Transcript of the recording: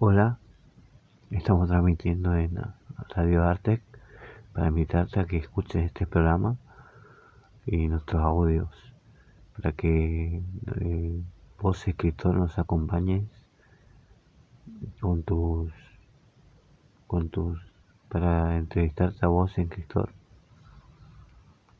Hola, estamos transmitiendo en Radio Artec para invitarte a que escuches este programa y nuestros audios para que eh, vos escritor nos acompañes con tus con tus para entrevistarte a vos escritor.